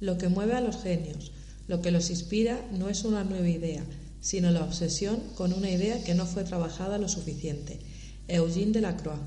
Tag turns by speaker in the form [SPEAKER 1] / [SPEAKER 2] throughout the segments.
[SPEAKER 1] Lo que mueve a los genios, lo que los inspira no es una nueva idea, sino la obsesión con una idea que no fue trabajada lo suficiente. Eugene Delacroix.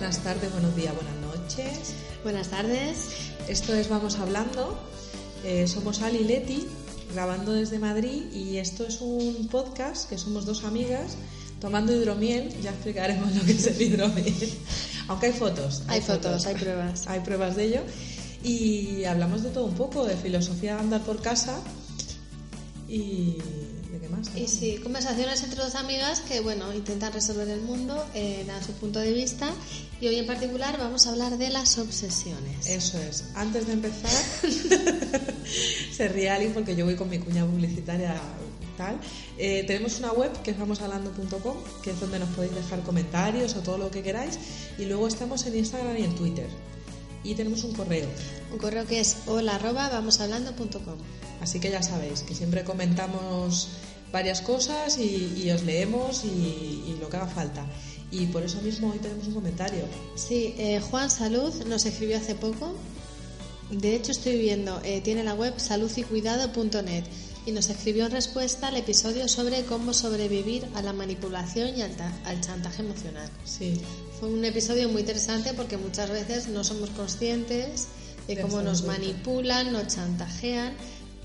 [SPEAKER 1] Buenas tardes, buenos días, buenas noches.
[SPEAKER 2] Buenas tardes.
[SPEAKER 1] Esto es Vamos Hablando. Eh, somos Ali y Leti, grabando desde Madrid, y esto es un podcast que somos dos amigas tomando hidromiel. Ya explicaremos lo que es el hidromiel. Aunque hay fotos.
[SPEAKER 2] Hay, fotos, hay pruebas.
[SPEAKER 1] Hay pruebas de ello. Y hablamos de todo un poco, de filosofía de andar por casa y de qué más.
[SPEAKER 2] Y sí, conversaciones entre dos amigas que, bueno, intentan resolver el mundo eh, a su punto de vista. Y hoy en particular vamos a hablar de las obsesiones.
[SPEAKER 1] Eso es. Antes de empezar, se ríe alguien porque yo voy con mi cuña publicitaria tal. Eh, tenemos una web que es vamoshablando.com, que es donde nos podéis dejar comentarios o todo lo que queráis. Y luego estamos en Instagram y en Twitter. Y tenemos un correo.
[SPEAKER 2] Un correo que es hola arroba vamoshablando.com.
[SPEAKER 1] Así que ya sabéis que siempre comentamos varias cosas y, y os leemos y, y lo que haga falta. Y por eso mismo hoy tenemos un comentario.
[SPEAKER 2] Sí, eh, Juan Salud nos escribió hace poco. De hecho, estoy viendo, eh, tiene la web saludycuidado.net y nos escribió en respuesta al episodio sobre cómo sobrevivir a la manipulación y al, ta- al chantaje emocional.
[SPEAKER 1] Sí,
[SPEAKER 2] Fue un episodio muy interesante porque muchas veces no somos conscientes de cómo nos manipulan, nos chantajean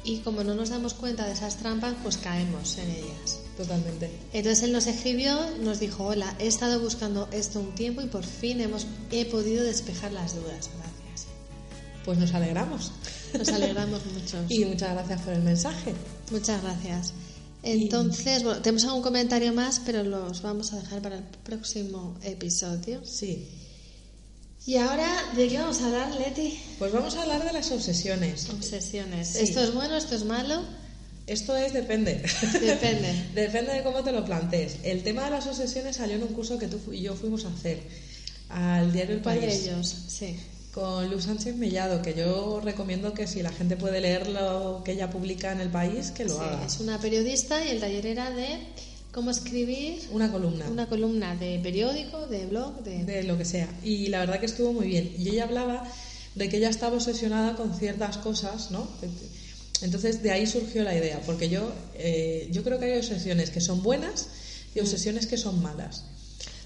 [SPEAKER 2] y como no nos damos cuenta de esas trampas, pues caemos en ellas.
[SPEAKER 1] totalmente.
[SPEAKER 2] Entonces él nos escribió, nos dijo, hola, he estado buscando esto un tiempo y por fin hemos, he podido despejar las dudas. Gracias.
[SPEAKER 1] Pues nos alegramos.
[SPEAKER 2] Nos alegramos mucho.
[SPEAKER 1] Y muchas gracias por el mensaje.
[SPEAKER 2] Muchas gracias. Entonces, bueno, tenemos algún comentario más, pero los vamos a dejar para el próximo episodio.
[SPEAKER 1] Sí.
[SPEAKER 2] Y ahora, ¿de qué vamos a hablar, Leti?
[SPEAKER 1] Pues vamos a hablar de las obsesiones.
[SPEAKER 2] Obsesiones.
[SPEAKER 1] Sí.
[SPEAKER 2] ¿Esto es bueno, esto es malo?
[SPEAKER 1] Esto es depende.
[SPEAKER 2] Depende.
[SPEAKER 1] depende de cómo te lo plantees. El tema de las obsesiones salió en un curso que tú y yo fuimos a hacer al diario El
[SPEAKER 2] ¿Cuál
[SPEAKER 1] País.
[SPEAKER 2] ellos? Sí.
[SPEAKER 1] Con Luz Sánchez Mellado, que yo recomiendo que si la gente puede leer lo que ella publica en El País, que lo
[SPEAKER 2] Sí,
[SPEAKER 1] haga.
[SPEAKER 2] es una periodista y el taller era de cómo escribir
[SPEAKER 1] Una columna.
[SPEAKER 2] una columna de periódico, de blog, de...
[SPEAKER 1] de lo que sea. Y la verdad que estuvo muy bien. Y ella hablaba de que ella estaba obsesionada con ciertas cosas, ¿no? Entonces de ahí surgió la idea, porque yo, eh, yo creo que hay obsesiones que son buenas y obsesiones que son malas.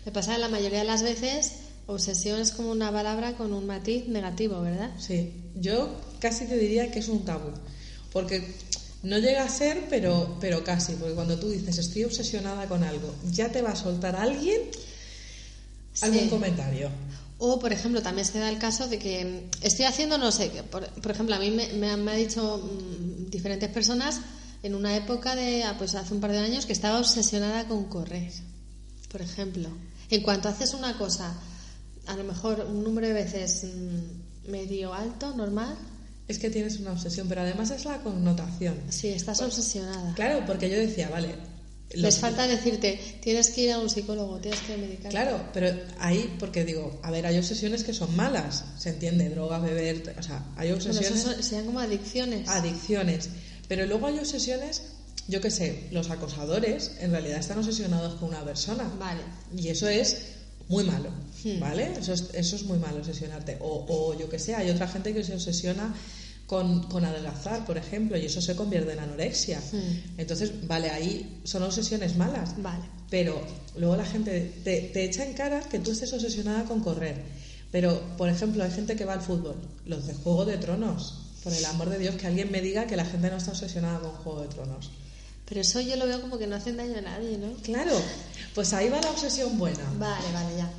[SPEAKER 2] Me pasa la mayoría de las veces obsesión es como una palabra con un matiz negativo, ¿verdad?
[SPEAKER 1] Sí, yo casi te diría que es un tabú, porque no llega a ser, pero, pero casi, porque cuando tú dices estoy obsesionada con algo, ya te va a soltar alguien algún
[SPEAKER 2] Sí.
[SPEAKER 1] comentario.
[SPEAKER 2] O, por ejemplo, también se da el caso de que estoy haciendo no sé qué. Por, por ejemplo, a mí me, me han me ha dicho mm, diferentes personas en una época de, ah, pues hace un par de años, que estaba obsesionada con correr. Por ejemplo, en cuanto haces una cosa, a lo mejor un número de veces mm, medio alto, normal,
[SPEAKER 1] Es que tienes una obsesión, pero además es la connotación.
[SPEAKER 2] sí, estás obsesionada.
[SPEAKER 1] Claro, porque yo decía, vale.
[SPEAKER 2] Les falta decirte, tienes que ir a un psicólogo, tienes que medicar.
[SPEAKER 1] Claro, pero ahí, porque digo, a ver, hay obsesiones que son malas, se entiende, drogas, beber, o sea, hay obsesiones,
[SPEAKER 2] son- serían como adicciones.
[SPEAKER 1] adicciones, pero luego hay obsesiones, yo qué sé, los acosadores en realidad están obsesionados con una persona.
[SPEAKER 2] Vale.
[SPEAKER 1] Y eso es muy malo,
[SPEAKER 2] Hmm.
[SPEAKER 1] ¿vale? Eso es, eso es muy malo, obsesionarte. O, o yo que sé, hay otra gente que se obsesiona con, con adelgazar, por ejemplo, y eso se convierte en anorexia.
[SPEAKER 2] Hmm.
[SPEAKER 1] Entonces, vale, ahí son obsesiones malas.
[SPEAKER 2] Vale.
[SPEAKER 1] Pero luego la gente te, te echa en cara que tú estés obsesionada con correr. Pero, por ejemplo, hay gente que va al fútbol, los de Juego de Tronos. Por el amor de Dios, que alguien me diga que la gente no está obsesionada con Juego de Tronos.
[SPEAKER 2] Pero eso yo lo veo como que no hacen daño a nadie, ¿no?
[SPEAKER 1] Claro, pues ahí va la obsesión buena,
[SPEAKER 2] Vale, vale, ya.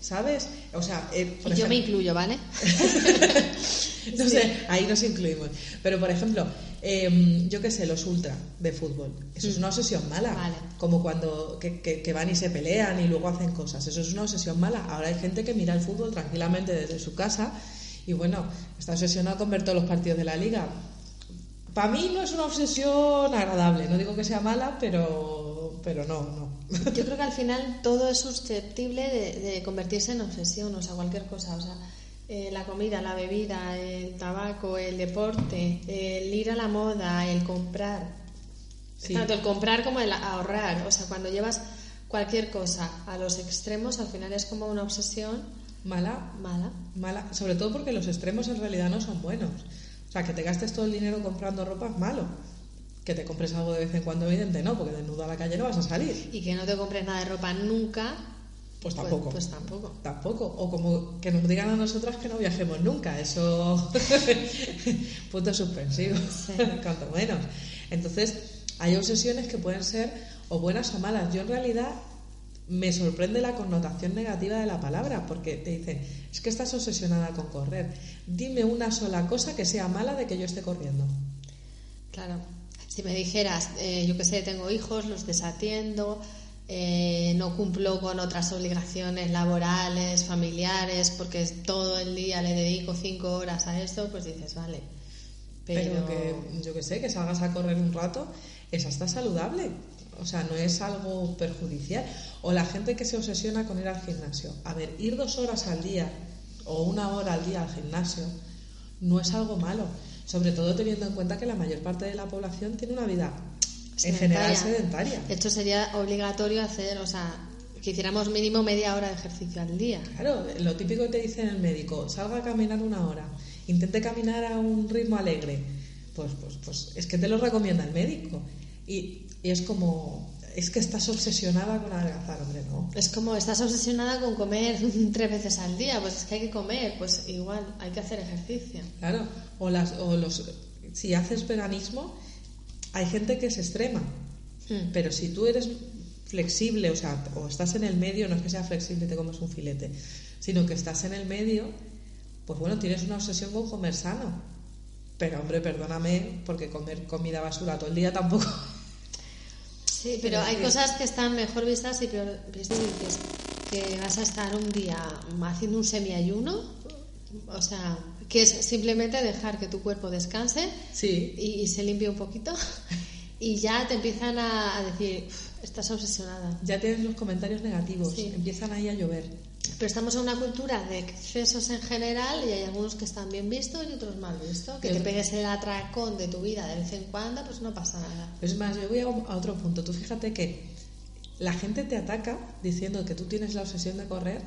[SPEAKER 1] ¿sabes? O sea, eh, por
[SPEAKER 2] Y yo me
[SPEAKER 1] ejemplo-
[SPEAKER 2] incluyo, ¿vale?
[SPEAKER 1] no sé, ahí nos incluimos. Pero, por ejemplo, eh, yo qué sé, los ultra de fútbol. Eso es una obsesión mala.
[SPEAKER 2] Vale.
[SPEAKER 1] Como cuando que, que- que van y se pelean y luego hacen cosas. Eso es una obsesión mala. Ahora hay gente que mira el fútbol tranquilamente desde su casa y, bueno, está obsesionado con ver todos los partidos de la liga. Para mí no es una obsesión agradable. No digo que sea mala, pero, pero no, no.
[SPEAKER 2] Yo creo que al final todo es susceptible de, de convertirse en obsesión, o sea, cualquier cosa. O sea, eh, la comida, la bebida, el tabaco, el deporte, el ir a la moda, el comprar.
[SPEAKER 1] Sí.
[SPEAKER 2] Tanto el comprar como el ahorrar. O sea, cuando llevas cualquier cosa a los extremos, al final es como una obsesión
[SPEAKER 1] Mala,
[SPEAKER 2] mala.
[SPEAKER 1] mala, sobre todo porque los extremos en realidad no son buenos. O sea, que te gastes todo el dinero comprando ropa es malo. Que te compres algo de vez en cuando, evidente, no, porque desnudo a la calle no vas a salir.
[SPEAKER 2] Y que no te compres nada de ropa nunca.
[SPEAKER 1] Pues tampoco.
[SPEAKER 2] Pues, tampoco.
[SPEAKER 1] Tampoco. O como que nos digan a nosotras que no viajemos nunca. Eso. Punto suspensivo.
[SPEAKER 2] Sí.
[SPEAKER 1] Cuanto menos. Entonces, hay obsesiones que pueden ser o buenas o malas. Yo en realidad me sorprende la connotación negativa de la palabra, porque te dicen, es que estás obsesionada con correr. Dime una sola cosa que sea mala de que yo esté corriendo.
[SPEAKER 2] Claro. Si me dijeras, eh, yo que sé, tengo hijos, los desatiendo, eh, no cumplo con otras obligaciones laborales, familiares, porque es todo el día le dedico cinco horas a esto, pues dices, vale.
[SPEAKER 1] Pero,
[SPEAKER 2] Pero,
[SPEAKER 1] que, yo que sé, que salgas a correr un rato, esa está saludable. O sea, no es algo perjudicial. O la gente que se obsesiona con ir al gimnasio. A ver, ir dos horas al día o una hora al día al gimnasio no es algo malo. Sobre todo teniendo en cuenta que la mayor parte de la población tiene una vida en general sedentaria.
[SPEAKER 2] Esto sería obligatorio hacer, o sea, que hiciéramos mínimo media hora de ejercicio al día.
[SPEAKER 1] Claro, lo típico que te dice el médico, salga a caminar una hora, intente caminar a un ritmo alegre. Pues, pues, pues es que te lo recomienda el médico. Y, y es como, es que estás obsesionada con adelgazar, hombre, ¿no?
[SPEAKER 2] Es como estás obsesionada con comer tres veces al día, pues es que hay que comer, pues igual hay que hacer ejercicio.
[SPEAKER 1] Claro, o, las, o los, si haces veganismo, hay gente que es extrema,
[SPEAKER 2] Hmm.
[SPEAKER 1] pero si tú eres flexible, o sea, o estás en el medio, no es que sea flexible y te comes un filete, sino que estás en el medio, pues bueno, tienes una obsesión con comer sano. Pero hombre, perdóname, porque comer comida basura todo el día tampoco.
[SPEAKER 2] Sí, pero hay cosas que están mejor vistas y peor vistas. Que vas a estar un día haciendo un semiayuno, o sea, que es simplemente dejar que tu cuerpo descanse
[SPEAKER 1] Sí,
[SPEAKER 2] y, y se limpie un poquito y ya te empiezan a, a decir, "Uf, estás obsesionada.
[SPEAKER 1] ya tienes los comentarios negativos,
[SPEAKER 2] Sí.
[SPEAKER 1] empiezan ahí a llover.
[SPEAKER 2] Pero estamos en una cultura de excesos en general y hay algunos que están bien vistos y otros mal vistos. Que te pegues el atracón de tu vida de vez en cuando, pues no pasa nada.
[SPEAKER 1] Es más, yo voy a otro punto. Tú fíjate que la gente te ataca diciendo que tú tienes la obsesión de correr.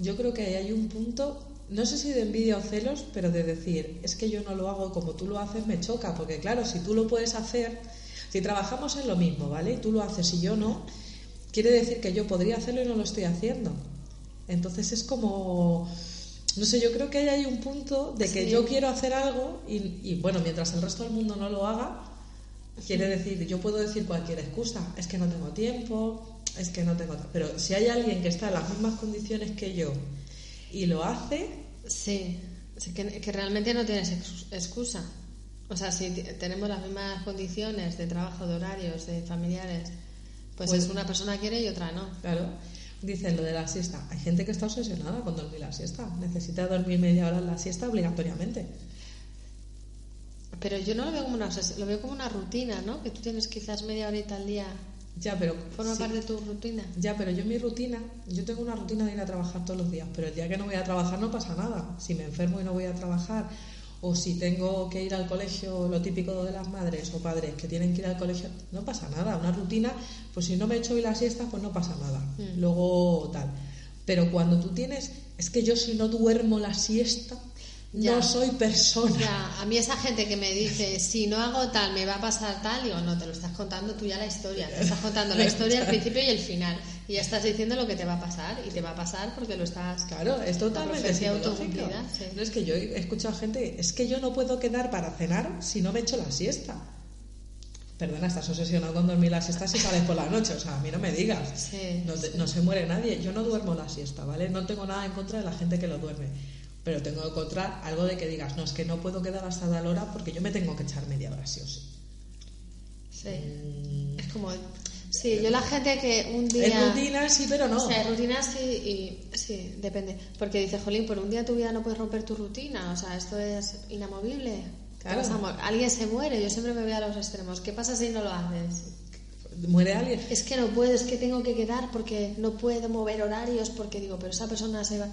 [SPEAKER 1] Yo creo que ahí hay un punto, no sé si de envidia o celos, pero de decir, es que yo no lo hago como tú lo haces, me choca. Porque claro, si tú lo puedes hacer, si trabajamos en lo mismo, ¿vale? Y tú lo haces y yo no, quiere decir que yo podría hacerlo y no lo estoy haciendo. Entonces es como... No sé, yo creo que ahí hay un punto de que
[SPEAKER 2] Sí.
[SPEAKER 1] yo quiero hacer algo y, y, bueno, mientras el resto del mundo no lo haga, Quiere decir, yo puedo decir cualquier excusa, es que no tengo tiempo, es que no tengo... Pero si hay alguien que está en las mismas condiciones que yo y lo hace,
[SPEAKER 2] Sí, que, que realmente no tienes ex- excusa. O sea, si tenemos las mismas condiciones de trabajo, de horarios, de familiares, pues,
[SPEAKER 1] Pues-
[SPEAKER 2] es una persona quiere y otra no.
[SPEAKER 1] claro, dicen lo de la siesta. Hay gente que está obsesionada con dormir la siesta, necesita dormir media hora en la siesta obligatoriamente.
[SPEAKER 2] Pero yo no lo veo como una obsesión, lo veo como una rutina, ¿no? Que tú tienes quizás media horita al día,
[SPEAKER 1] Ya, pero...
[SPEAKER 2] forma
[SPEAKER 1] sí.
[SPEAKER 2] parte de tu rutina.
[SPEAKER 1] Ya, pero yo mi rutina, yo tengo una rutina de ir a trabajar todos los días, pero el día que no voy a trabajar no pasa nada. Si me enfermo y no voy a trabajar, o si tengo que ir al colegio, lo típico de las madres o padres que tienen que ir al colegio, no pasa nada. Una rutina, pues si no me echo hoy la siesta, pues no pasa nada.
[SPEAKER 2] Mm.
[SPEAKER 1] Luego tal. Pero cuando tú tienes, es que yo si no duermo la siesta,
[SPEAKER 2] Ya.
[SPEAKER 1] no soy persona.
[SPEAKER 2] Ya, a mí esa gente que me dice, si no hago tal, me va a pasar tal, digo, no, te lo estás contando tú ya la historia. Te estás contando la historia, el principio y el final. Y ya estás diciendo lo que te va a pasar. Y te va a pasar porque lo estás...
[SPEAKER 1] Claro, es totalmente
[SPEAKER 2] autocumplida, sí.
[SPEAKER 1] No es que yo he escuchado gente, es que yo no puedo quedar para cenar si no me echo la siesta. Perdona, estás obsesionado con dormir la siesta si sales por la noche, o sea, a mí no me digas.
[SPEAKER 2] Sí,
[SPEAKER 1] no, te- no se muere nadie. Yo no duermo la siesta, ¿vale? No tengo nada en contra de la gente que lo duerme. Pero tengo en contra algo de que digas, no, es que no puedo quedar hasta tal hora porque yo me tengo que echar media hora sí o sí.
[SPEAKER 2] sí.
[SPEAKER 1] Mm,
[SPEAKER 2] Es como... Sí, yo la gente que un día...
[SPEAKER 1] Es rutina, sí, pero no.
[SPEAKER 2] O sea, rutinas sí, y, sí, depende. Porque dice, Jolín, por un día tu vida no puedes romper tu rutina. O sea, esto es inamovible.
[SPEAKER 1] Claro.
[SPEAKER 2] Alguien se muere, yo siempre me voy a los extremos. ¿Qué pasa si no lo haces?
[SPEAKER 1] Muere alguien.
[SPEAKER 2] Es que no puedo, es que tengo que quedar porque no puedo mover horarios, porque digo, pero esa persona se va.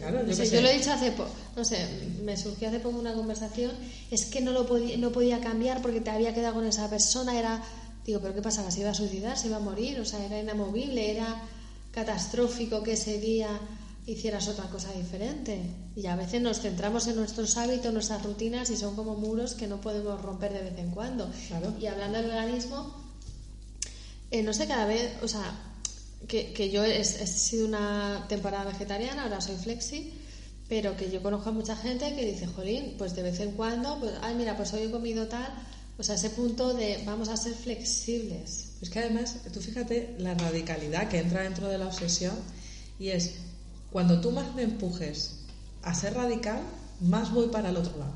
[SPEAKER 1] Claro,
[SPEAKER 2] No
[SPEAKER 1] yo
[SPEAKER 2] sé, yo lo he dicho hace poco, no sé, me surgió hace poco una conversación, es que no lo podía, no podía cambiar porque te había quedado con esa persona, era, digo, pero ¿qué pasaba? ¿Se iba a suicidar? ¿Se iba a morir? O sea, era inamovible, era catastrófico que ese día hicieras otra cosa diferente. Y a veces nos centramos en nuestros hábitos, nuestras rutinas y son como muros que no podemos romper de vez en cuando.
[SPEAKER 1] Claro.
[SPEAKER 2] Y hablando del veganismo, eh, no sé, cada vez, o sea, que, que yo he, he sido una temporada vegetariana, ahora soy flexi, pero que yo conozco a mucha gente que dice, jolín, pues de vez en cuando, pues, ay, mira, pues hoy he comido tal, o sea, ese punto de vamos a ser flexibles.
[SPEAKER 1] Es que además, tú fíjate la radicalidad que entra dentro de la obsesión y es cuando tú más me empujes a ser radical, más voy para el otro lado.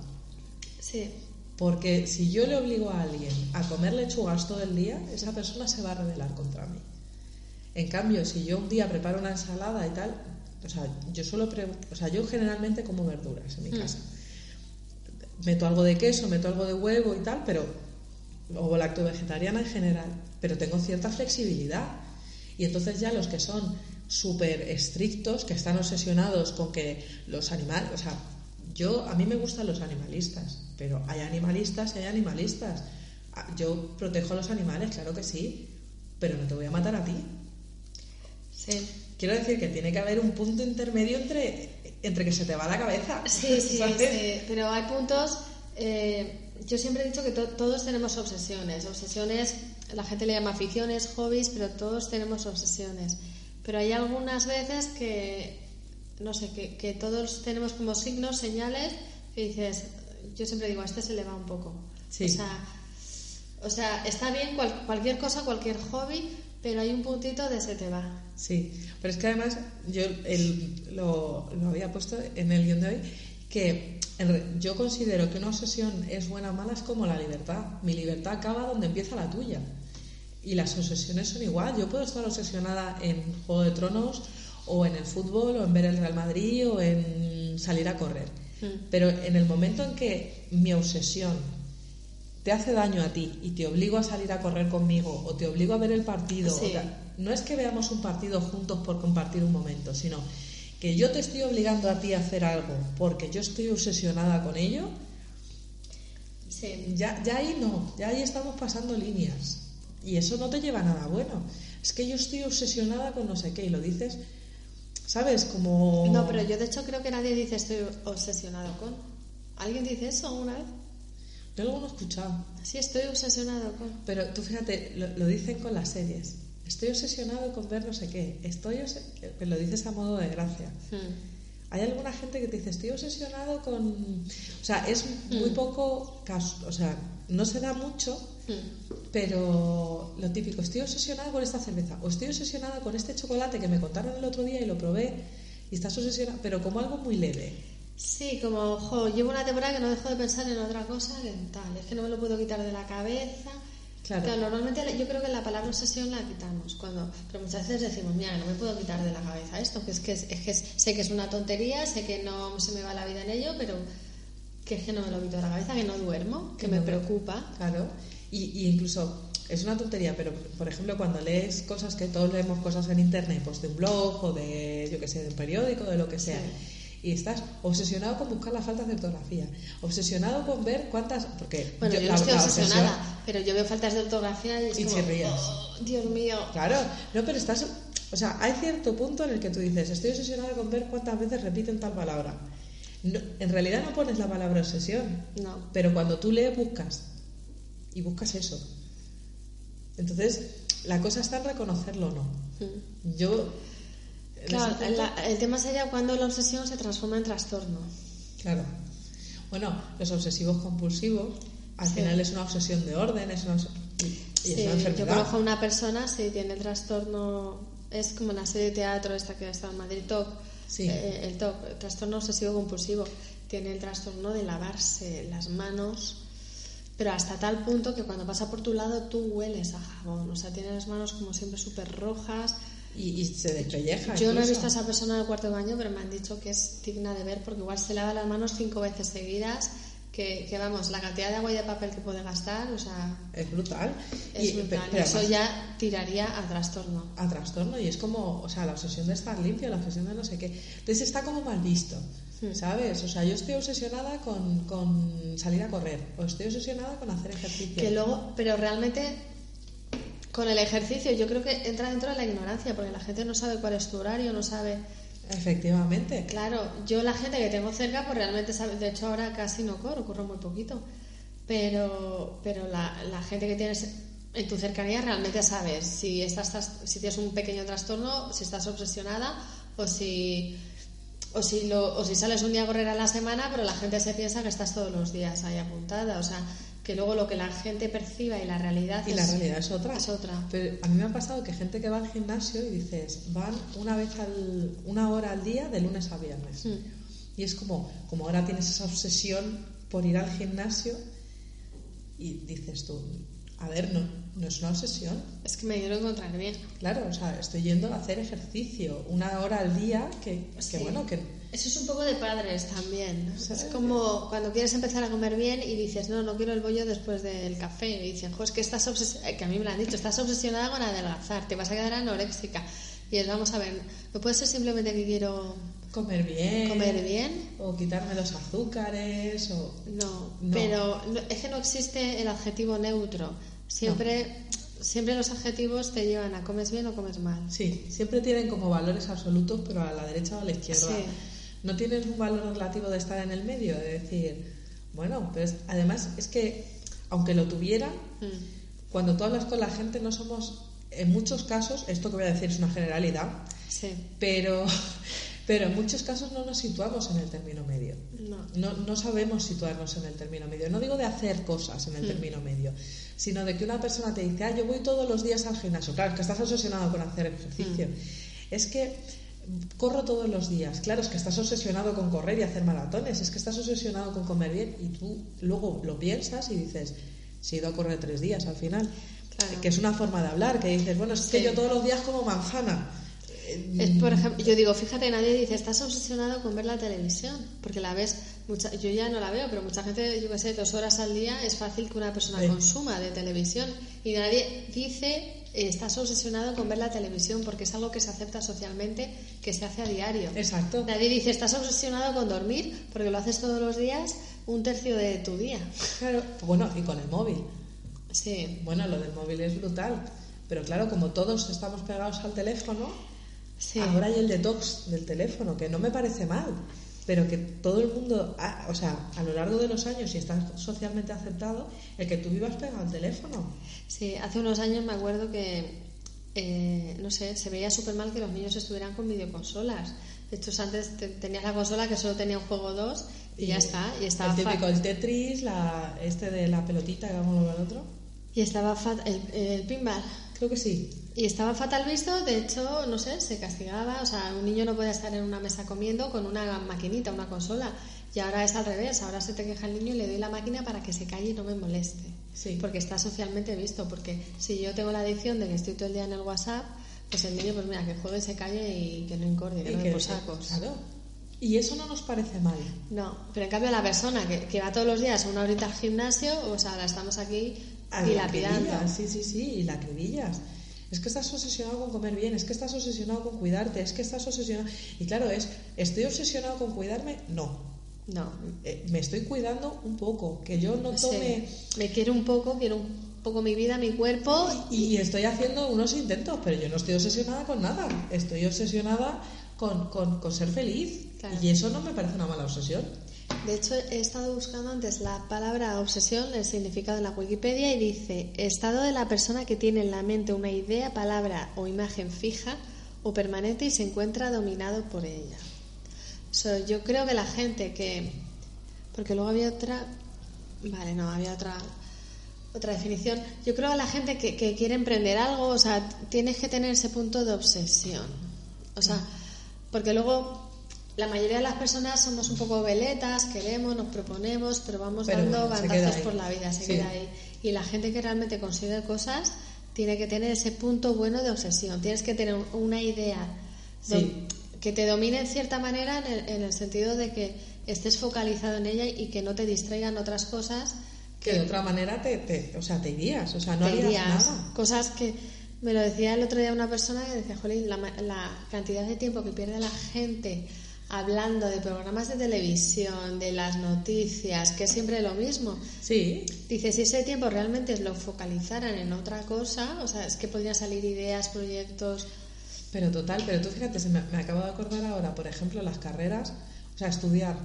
[SPEAKER 2] Sí,
[SPEAKER 1] Porque si yo le obligo a alguien a comer lechugas todo el día, esa persona se va a rebelar contra mí. En cambio, si yo un día preparo una ensalada y tal, o sea, yo suelo, pre- o sea, yo generalmente como verduras en mi
[SPEAKER 2] Mm.
[SPEAKER 1] casa. Meto algo de queso, meto algo de huevo y tal, pero o lacto vegetariana en general, pero tengo cierta flexibilidad. Y entonces ya los que son súper estrictos, que están obsesionados con que los animales, o sea, yo a mí me gustan los animalistas, pero hay animalistas y hay animalistas. Ah, Yo protejo a los animales, claro que sí, pero no te voy a matar a ti.
[SPEAKER 2] Sí.
[SPEAKER 1] Quiero decir que tiene que haber un punto intermedio entre, entre que se te va la cabeza.
[SPEAKER 2] Sí, sí, pero hay puntos. eh, yo siempre he dicho que to- todos tenemos obsesiones. Obsesiones, la gente le llama aficiones, hobbies, pero todos tenemos obsesiones. Pero hay algunas veces que, no sé, que, que todos tenemos como signos, señales, que dices, yo siempre digo, a este se le va un poco.
[SPEAKER 1] Sí.
[SPEAKER 2] O sea, o sea, está bien cual- cualquier cosa, cualquier hobby, pero hay un puntito de se te va.
[SPEAKER 1] Sí, pero es que además yo el- lo, lo había puesto en el guion de hoy que yo considero que una obsesión es buena o mala es como la libertad. Mi libertad acaba donde empieza la tuya. Y las obsesiones son igual. Yo puedo estar obsesionada en Juego de Tronos o en el fútbol o en ver el Real Madrid o en salir a correr.
[SPEAKER 2] Mm.
[SPEAKER 1] Pero en el momento en que mi obsesión te hace daño a ti y te obligo a salir a correr conmigo o te obligo a ver el partido,
[SPEAKER 2] Sí.
[SPEAKER 1] o sea, no es que veamos un partido juntos por compartir un momento, sino que yo te estoy obligando a ti a hacer algo porque yo estoy obsesionada con ello,
[SPEAKER 2] Sí.
[SPEAKER 1] ya, ya ahí no, ya ahí estamos pasando líneas. Y eso no te lleva a nada bueno. Es que yo estoy obsesionada con no sé qué y lo dices, ¿sabes? Como...
[SPEAKER 2] No, pero yo de hecho creo que nadie dice estoy obsesionado con. ¿Alguien dice eso alguna vez?
[SPEAKER 1] Yo luego no he escuchado.
[SPEAKER 2] Sí, estoy obsesionado con.
[SPEAKER 1] Pero tú fíjate, lo, lo dicen con las series. Estoy obsesionado con ver no sé qué. Estoy pero lo dices a modo de gracia.
[SPEAKER 2] Hmm.
[SPEAKER 1] Hay alguna gente que te dice, estoy obsesionado con... O sea, es muy
[SPEAKER 2] Mm.
[SPEAKER 1] poco caso, o sea, no se da mucho,
[SPEAKER 2] Hmm.
[SPEAKER 1] pero lo típico, estoy obsesionada con esta cerveza, o estoy obsesionada con este chocolate que me contaron el otro día y lo probé, y estás obsesionada, pero como algo muy leve.
[SPEAKER 2] Sí, como, jo, llevo una temporada que no dejo de pensar en otra cosa que en tal. Es que no me lo puedo quitar de la cabeza.
[SPEAKER 1] Claro.
[SPEAKER 2] normalmente yo creo que la palabra obsesión la quitamos. cuando Pero muchas veces decimos, mira, no me puedo quitar de la cabeza esto, que es que, es, es que sé que es una tontería, sé que no se me va la vida en ello, pero que es que no me lo quito de la cabeza, que no duermo, que me
[SPEAKER 1] no-
[SPEAKER 2] preocupa.
[SPEAKER 1] Claro, y, y incluso es una tontería, pero por ejemplo cuando lees cosas que todos leemos cosas en internet, pues de un blog o de, yo que sé, de un periódico, de lo que sea, y estás obsesionado con buscar las faltas de ortografía, obsesionado con ver cuántas, porque
[SPEAKER 2] Bueno, yo,
[SPEAKER 1] la-
[SPEAKER 2] no estoy obsesionada,
[SPEAKER 1] obsesión-
[SPEAKER 2] pero yo veo faltas de ortografía y es
[SPEAKER 1] Y
[SPEAKER 2] como,
[SPEAKER 1] chirrías.
[SPEAKER 2] "Oh, Dios mío.
[SPEAKER 1] Claro, no, pero estás, o sea, hay cierto punto en el que tú dices, estoy obsesionada con ver cuántas veces repiten tal palabra. No, en realidad no pones la palabra obsesión,
[SPEAKER 2] No.
[SPEAKER 1] pero cuando tú lees buscas y buscas eso. Entonces, la cosa está en reconocerlo o no.
[SPEAKER 2] Mm.
[SPEAKER 1] Yo...
[SPEAKER 2] Claro, la- el tema sería cuando la obsesión se transforma en trastorno.
[SPEAKER 1] Claro. Bueno, los obsesivos compulsivos, al
[SPEAKER 2] Sí.
[SPEAKER 1] final es una obsesión de orden, es una, y es
[SPEAKER 2] Sí,
[SPEAKER 1] una
[SPEAKER 2] yo
[SPEAKER 1] enfermedad.
[SPEAKER 2] conozco a una persona, si tiene trastorno, es como una serie de teatro esta que está en Madrid, TOC,
[SPEAKER 1] Sí.
[SPEAKER 2] eh, el TOC, el trastorno obsesivo compulsivo, tiene el trastorno de lavarse las manos, pero hasta tal punto que cuando pasa por tu lado tú hueles a jabón, o sea, tiene las manos como siempre súper rojas.
[SPEAKER 1] Y, y se despelleja.
[SPEAKER 2] Yo no he
[SPEAKER 1] incluso.
[SPEAKER 2] visto a esa persona en el cuarto de baño, pero me han dicho que es digna de ver porque igual se lava las manos cinco veces seguidas, que, que vamos, la cantidad de agua y de papel que puede gastar, o sea,
[SPEAKER 1] Es brutal.
[SPEAKER 2] es
[SPEAKER 1] Y-
[SPEAKER 2] brutal.
[SPEAKER 1] pero
[SPEAKER 2] Eso
[SPEAKER 1] además-
[SPEAKER 2] ya tiraría a trastorno.
[SPEAKER 1] a trastorno y es como, o sea, la obsesión de estar limpio, la obsesión de no sé qué. Entonces está como mal visto,
[SPEAKER 2] Hmm.
[SPEAKER 1] ¿sabes? O sea, yo estoy obsesionada con, con salir a correr o estoy obsesionada con hacer ejercicio.
[SPEAKER 2] Que luego, pero realmente con el ejercicio yo creo que entra dentro de la ignorancia, porque la gente no sabe cuál es tu horario, no sabe.
[SPEAKER 1] Efectivamente.
[SPEAKER 2] Claro, yo la gente que tengo cerca, pues realmente sabe, de hecho ahora casi no corro, corro muy poquito, pero, pero la, la gente que tienes en tu cercanía realmente sabes si, estás, si tienes un pequeño trastorno, si estás obsesionada o si, o, si lo, o si sales un día a correr a la semana, pero la gente se piensa que estás todos los días ahí apuntada. O sea, que luego lo que la gente perciba y la realidad
[SPEAKER 1] Y
[SPEAKER 2] es,
[SPEAKER 1] la realidad es otra.
[SPEAKER 2] es otra.
[SPEAKER 1] Pero a mí me ha pasado que gente que va al gimnasio y dices, van una vez al, una hora al día de lunes a viernes.
[SPEAKER 2] Mm.
[SPEAKER 1] Y es como, como ahora tienes esa obsesión por ir al gimnasio y dices tú, a ver, no, no es una obsesión.
[SPEAKER 2] Es que me quiero encontrar bien.
[SPEAKER 1] Claro, o sea, estoy yendo a hacer ejercicio una hora al día que, que
[SPEAKER 2] Sí.
[SPEAKER 1] bueno, que
[SPEAKER 2] Eso es un poco de padres también. O sea, es como cuando quieres empezar a comer bien y dices, no, no quiero el bollo después del café. Y dicen, jo, es que estás obsesionada, que a mí me lo han dicho, estás obsesionada con adelgazar, te vas a quedar anoréxica. Y es, vamos a ver, no puede ser simplemente que quiero
[SPEAKER 1] comer bien.
[SPEAKER 2] comer bien.
[SPEAKER 1] O quitarme los azúcares o...
[SPEAKER 2] No,
[SPEAKER 1] No.
[SPEAKER 2] pero no- es que no existe el adjetivo neutro. Siempre, siempre los adjetivos te llevan a comes bien o comes mal.
[SPEAKER 1] Sí, siempre tienen como valores absolutos, pero a la derecha o a la izquierda.
[SPEAKER 2] Sí.
[SPEAKER 1] No tienen un valor relativo de estar en el medio, de decir, bueno, pues además es que, aunque lo tuvieran,
[SPEAKER 2] Mm,
[SPEAKER 1] cuando tú hablas con la gente no somos, en muchos casos, esto que voy a decir es una generalidad,
[SPEAKER 2] Sí,
[SPEAKER 1] pero, pero en muchos casos no nos situamos en el término medio.
[SPEAKER 2] no.
[SPEAKER 1] No, no sabemos situarnos en el término medio. No digo de hacer cosas en el
[SPEAKER 2] Mm.
[SPEAKER 1] término medio, sino de que una persona te dice, ah, yo voy todos los días al gimnasio. Claro, es que estás obsesionado con hacer ejercicio.
[SPEAKER 2] Mm.
[SPEAKER 1] Es que corro todos los días. Claro, es que estás obsesionado con correr y hacer maratones. Es que estás obsesionado con comer bien y tú luego lo piensas y dices, si he ido a correr tres días al final.
[SPEAKER 2] Claro.
[SPEAKER 1] Que es una forma de hablar, que dices, bueno, es que yo todos los días como manzana. Eh,
[SPEAKER 2] Es, por ejemplo, yo digo, fíjate, nadie dice, estás obsesionado con ver la televisión, porque la ves, mucha, yo ya no la veo, pero mucha gente, yo qué sé, dos horas al día es fácil que una persona
[SPEAKER 1] Sí.
[SPEAKER 2] consuma de televisión y nadie dice, eh, estás obsesionado con ver la televisión porque es algo que se acepta socialmente, que se hace a diario.
[SPEAKER 1] Exacto.
[SPEAKER 2] Nadie dice, estás obsesionado con dormir porque lo haces todos los días un tercio de tu día.
[SPEAKER 1] Claro, bueno, y con el móvil.
[SPEAKER 2] Sí,
[SPEAKER 1] Bueno, lo del móvil es brutal. Pero claro, como todos estamos pegados al teléfono,
[SPEAKER 2] sí.
[SPEAKER 1] ahora hay el detox del teléfono, que no me parece mal. Pero que todo el mundo, o sea, a lo largo de los años, y está socialmente aceptado, el que tú vivas pegado al teléfono.
[SPEAKER 2] Sí, hace unos años me acuerdo que, eh, no sé, se veía súper mal que los niños estuvieran con videoconsolas. De hecho, antes te- tenías la consola que solo tenía un juego o dos y, ya está. Y estaba,
[SPEAKER 1] el típico, el Tetris, la, este de la pelotita, que vamos al otro.
[SPEAKER 2] y estaba fat- el, el pinball.
[SPEAKER 1] Creo que sí.
[SPEAKER 2] Y estaba fatal visto, de hecho, no sé, se castigaba. O sea, un niño no puede estar en una mesa comiendo con una maquinita, una consola. Y ahora es al revés, ahora se te queja el niño y le doy la máquina para que se calle y no me moleste.
[SPEAKER 1] Sí.
[SPEAKER 2] Porque está socialmente visto. Porque si yo tengo la adicción de que estoy todo el día en el WhatsApp, pues el niño, pues mira, que juegue, se calle y que no incorde, que
[SPEAKER 1] Y
[SPEAKER 2] no
[SPEAKER 1] que-
[SPEAKER 2] me sacos.
[SPEAKER 1] Claro. Y eso no nos parece mal.
[SPEAKER 2] No, pero en cambio la persona que, que va todos los días una horita al gimnasio, o sea, la estamos aquí
[SPEAKER 1] Ah, la acribillas, Sí, sí, sí, y la acribillas. Es que estás obsesionado con comer bien, es que estás obsesionado con cuidarte, es que estás obsesionado... Y claro, es, ¿estoy obsesionado con cuidarme? No.
[SPEAKER 2] No,
[SPEAKER 1] Eh, me estoy cuidando un poco, que yo no
[SPEAKER 2] Sí.
[SPEAKER 1] tome...
[SPEAKER 2] me quiero un poco, quiero un poco mi vida, mi cuerpo
[SPEAKER 1] Y, y estoy haciendo unos intentos, pero yo no estoy obsesionada con nada. Estoy obsesionada con, con, con ser feliz.
[SPEAKER 2] Claro.
[SPEAKER 1] Y eso no me parece una mala obsesión.
[SPEAKER 2] De hecho, he estado buscando antes la palabra obsesión, el significado en la Wikipedia, y dice estado de la persona que tiene en la mente una idea, palabra o imagen fija o permanente y se encuentra dominado por ella. So, yo creo que la gente que. Porque luego había otra. Vale, no, había otra. Otra definición. Yo creo que la gente que, que quiere emprender algo, o sea, tienes que tener ese punto de obsesión. O sea, porque luego la mayoría de las personas somos un poco veletas, queremos, nos proponemos, pero vamos
[SPEAKER 1] Pero
[SPEAKER 2] dando
[SPEAKER 1] bueno,
[SPEAKER 2] bandazos por la vida, se
[SPEAKER 1] Sí.
[SPEAKER 2] queda ahí. Y la gente que realmente consigue cosas tiene que tener ese punto bueno de obsesión. Tienes que tener una idea
[SPEAKER 1] Sí.
[SPEAKER 2] que te domine en cierta manera en el, en el sentido de que estés focalizado en ella y que no te distraigan otras cosas
[SPEAKER 1] Que de otra manera te, te- o sea, te irías, o sea, no harías
[SPEAKER 2] guías.
[SPEAKER 1] nada.
[SPEAKER 2] Cosas que me lo decía el otro día una persona que decía, jolín, la cantidad de tiempo que pierde la gente hablando de programas de televisión, de las noticias, que es siempre lo mismo.
[SPEAKER 1] Sí,
[SPEAKER 2] Dice, si ese tiempo realmente lo focalizaran en otra cosa, o sea, es que podrían salir ideas, proyectos.
[SPEAKER 1] pero total, pero tú fíjate, se me, me acabo de acordar ahora, por ejemplo, las carreras, o sea, estudiar.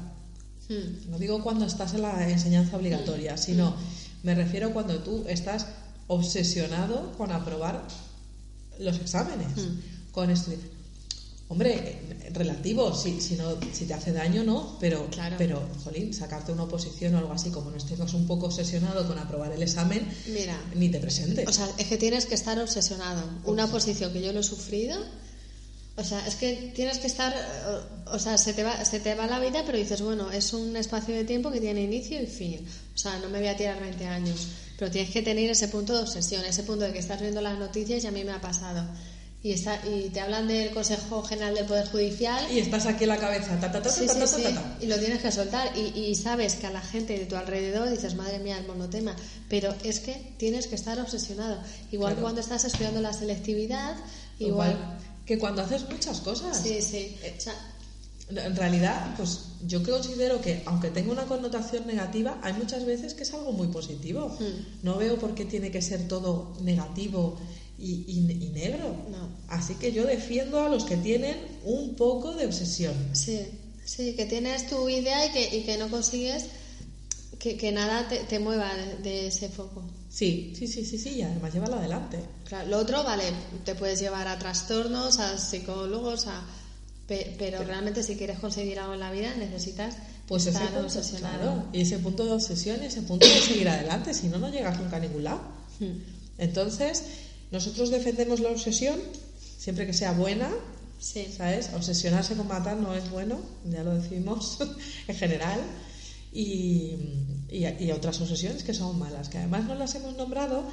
[SPEAKER 2] Hmm,
[SPEAKER 1] No digo cuando estás en la enseñanza obligatoria, sino me refiero cuando tú estás obsesionado con aprobar los exámenes, con estudiar. Hombre, eh, relativo, si, si, no, si te hace daño, no, pero,
[SPEAKER 2] Claro.
[SPEAKER 1] pero, jolín, sacarte una oposición o algo así, como no estés un poco obsesionado con aprobar el examen,
[SPEAKER 2] Mira,
[SPEAKER 1] ni te presentes.
[SPEAKER 2] O sea, es que tienes que estar obsesionado. Una posición que yo lo he sufrido. O sea, es que tienes que estar. O sea, se te, va, se te va la vida, pero dices, bueno, es un espacio de tiempo que tiene inicio y fin. O sea, no me voy a tirar 20 años. Pero tienes que tener ese punto de obsesión, ese punto de que estás viendo las noticias y a mí me ha pasado. Y, está, y te hablan del Consejo General del Poder Judicial
[SPEAKER 1] y estás aquí en la cabeza, ta, ta, ta,
[SPEAKER 2] Sí,
[SPEAKER 1] ta,
[SPEAKER 2] sí,
[SPEAKER 1] ta,
[SPEAKER 2] sí.
[SPEAKER 1] ta, ta.
[SPEAKER 2] Y lo tienes que soltar. Y, y sabes que a la gente de tu alrededor dices, madre mía, el monotema. Pero es que tienes que estar obsesionado. Igual que cuando estás estudiando la selectividad, igual.
[SPEAKER 1] Igual que cuando haces muchas cosas.
[SPEAKER 2] Sí, sí. O sea,
[SPEAKER 1] En realidad, pues yo considero que, aunque tenga una connotación negativa, hay muchas veces que es algo muy positivo.
[SPEAKER 2] Mm.
[SPEAKER 1] No veo por qué tiene que ser todo negativo y, y- y negro.
[SPEAKER 2] No.
[SPEAKER 1] Así que yo defiendo a los que tienen un poco de obsesión.
[SPEAKER 2] sí, sí, que tienes tu idea y que, y que no consigues que, que nada te, te mueva de, de ese foco.
[SPEAKER 1] Sí, sí, sí, sí, sí, y además llévalo adelante.
[SPEAKER 2] Claro, lo otro, vale, te puedes llevar a trastornos, a psicólogos, a, pe- pero realmente si quieres conseguir algo en la vida necesitas
[SPEAKER 1] Pues ese
[SPEAKER 2] estar
[SPEAKER 1] punto,
[SPEAKER 2] obsesionado.
[SPEAKER 1] claro, y ese punto de obsesión y ese punto de seguir adelante, si no, no llegas nunca a ningún lado.
[SPEAKER 2] Hmm.
[SPEAKER 1] Entonces, nosotros defendemos la obsesión siempre que sea buena,
[SPEAKER 2] Sí.
[SPEAKER 1] ¿sabes? Obsesionarse con matar no es bueno, ya lo decimos en general, y, y, y otras obsesiones que son malas, que además no las hemos nombrado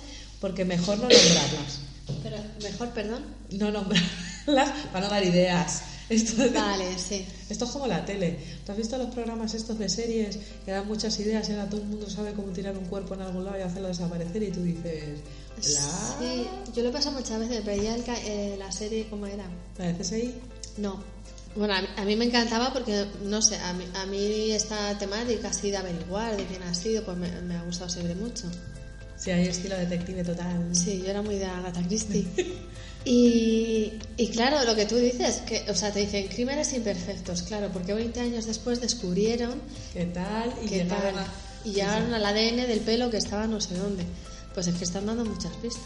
[SPEAKER 1] porque mejor no nombrarlas.
[SPEAKER 2] Pero mejor, perdón.
[SPEAKER 1] No nombrarlas para no dar ideas. Esto es,
[SPEAKER 2] Vale, sí.
[SPEAKER 1] esto es como la tele. ¿Tú has visto los programas estos de series que dan muchas ideas y ahora todo el mundo sabe cómo tirar un cuerpo en algún lado y hacerlo desaparecer y tú dices, ¿la?
[SPEAKER 2] Sí, yo lo he pasado muchas veces, pero ya el eh, la serie, ¿cómo era?
[SPEAKER 1] ¿La de CSI?
[SPEAKER 2] No. Bueno, a mí, a mí me encantaba porque, no sé, a mí, a mí esta temática así de averiguar de quién ha sido, pues me, me ha gustado siempre mucho.
[SPEAKER 1] Sí, hay estilo detective total.
[SPEAKER 2] Sí, yo era muy de Agatha Christie. Y, y claro, lo que tú dices, que, o sea, te dicen crímenes imperfectos, claro, porque 20 años después descubrieron
[SPEAKER 1] ¿Qué tal? Y
[SPEAKER 2] qué
[SPEAKER 1] llegaron
[SPEAKER 2] tal.
[SPEAKER 1] a-
[SPEAKER 2] Y llegaron al ADN del pelo que estaba no sé dónde. Pues es que están dando muchas pistas.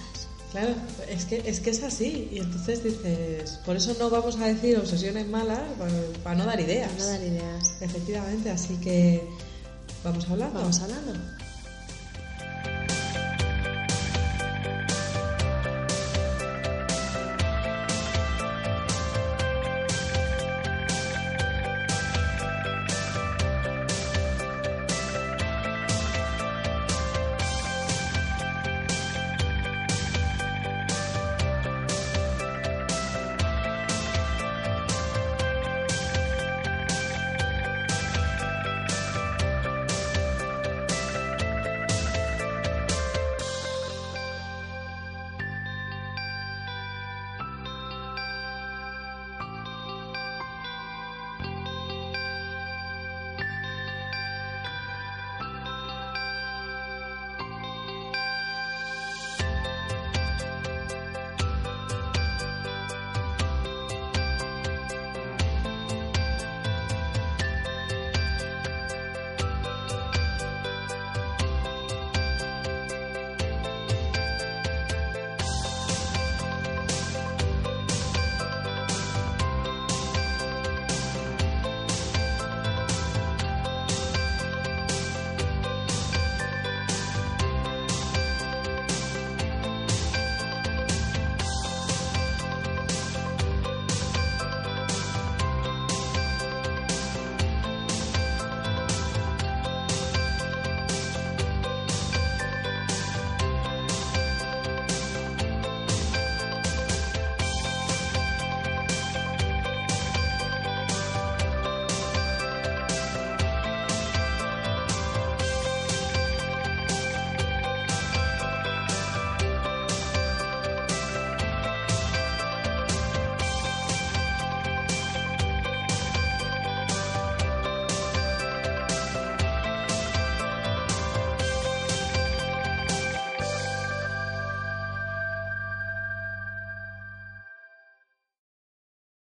[SPEAKER 1] Claro, es que, es que es así. Y entonces dices, por eso no vamos a decir obsesiones malas, para, para no dar ideas.
[SPEAKER 2] Para no dar ideas.
[SPEAKER 1] Efectivamente, así que vamos hablando.
[SPEAKER 2] Vamos hablando.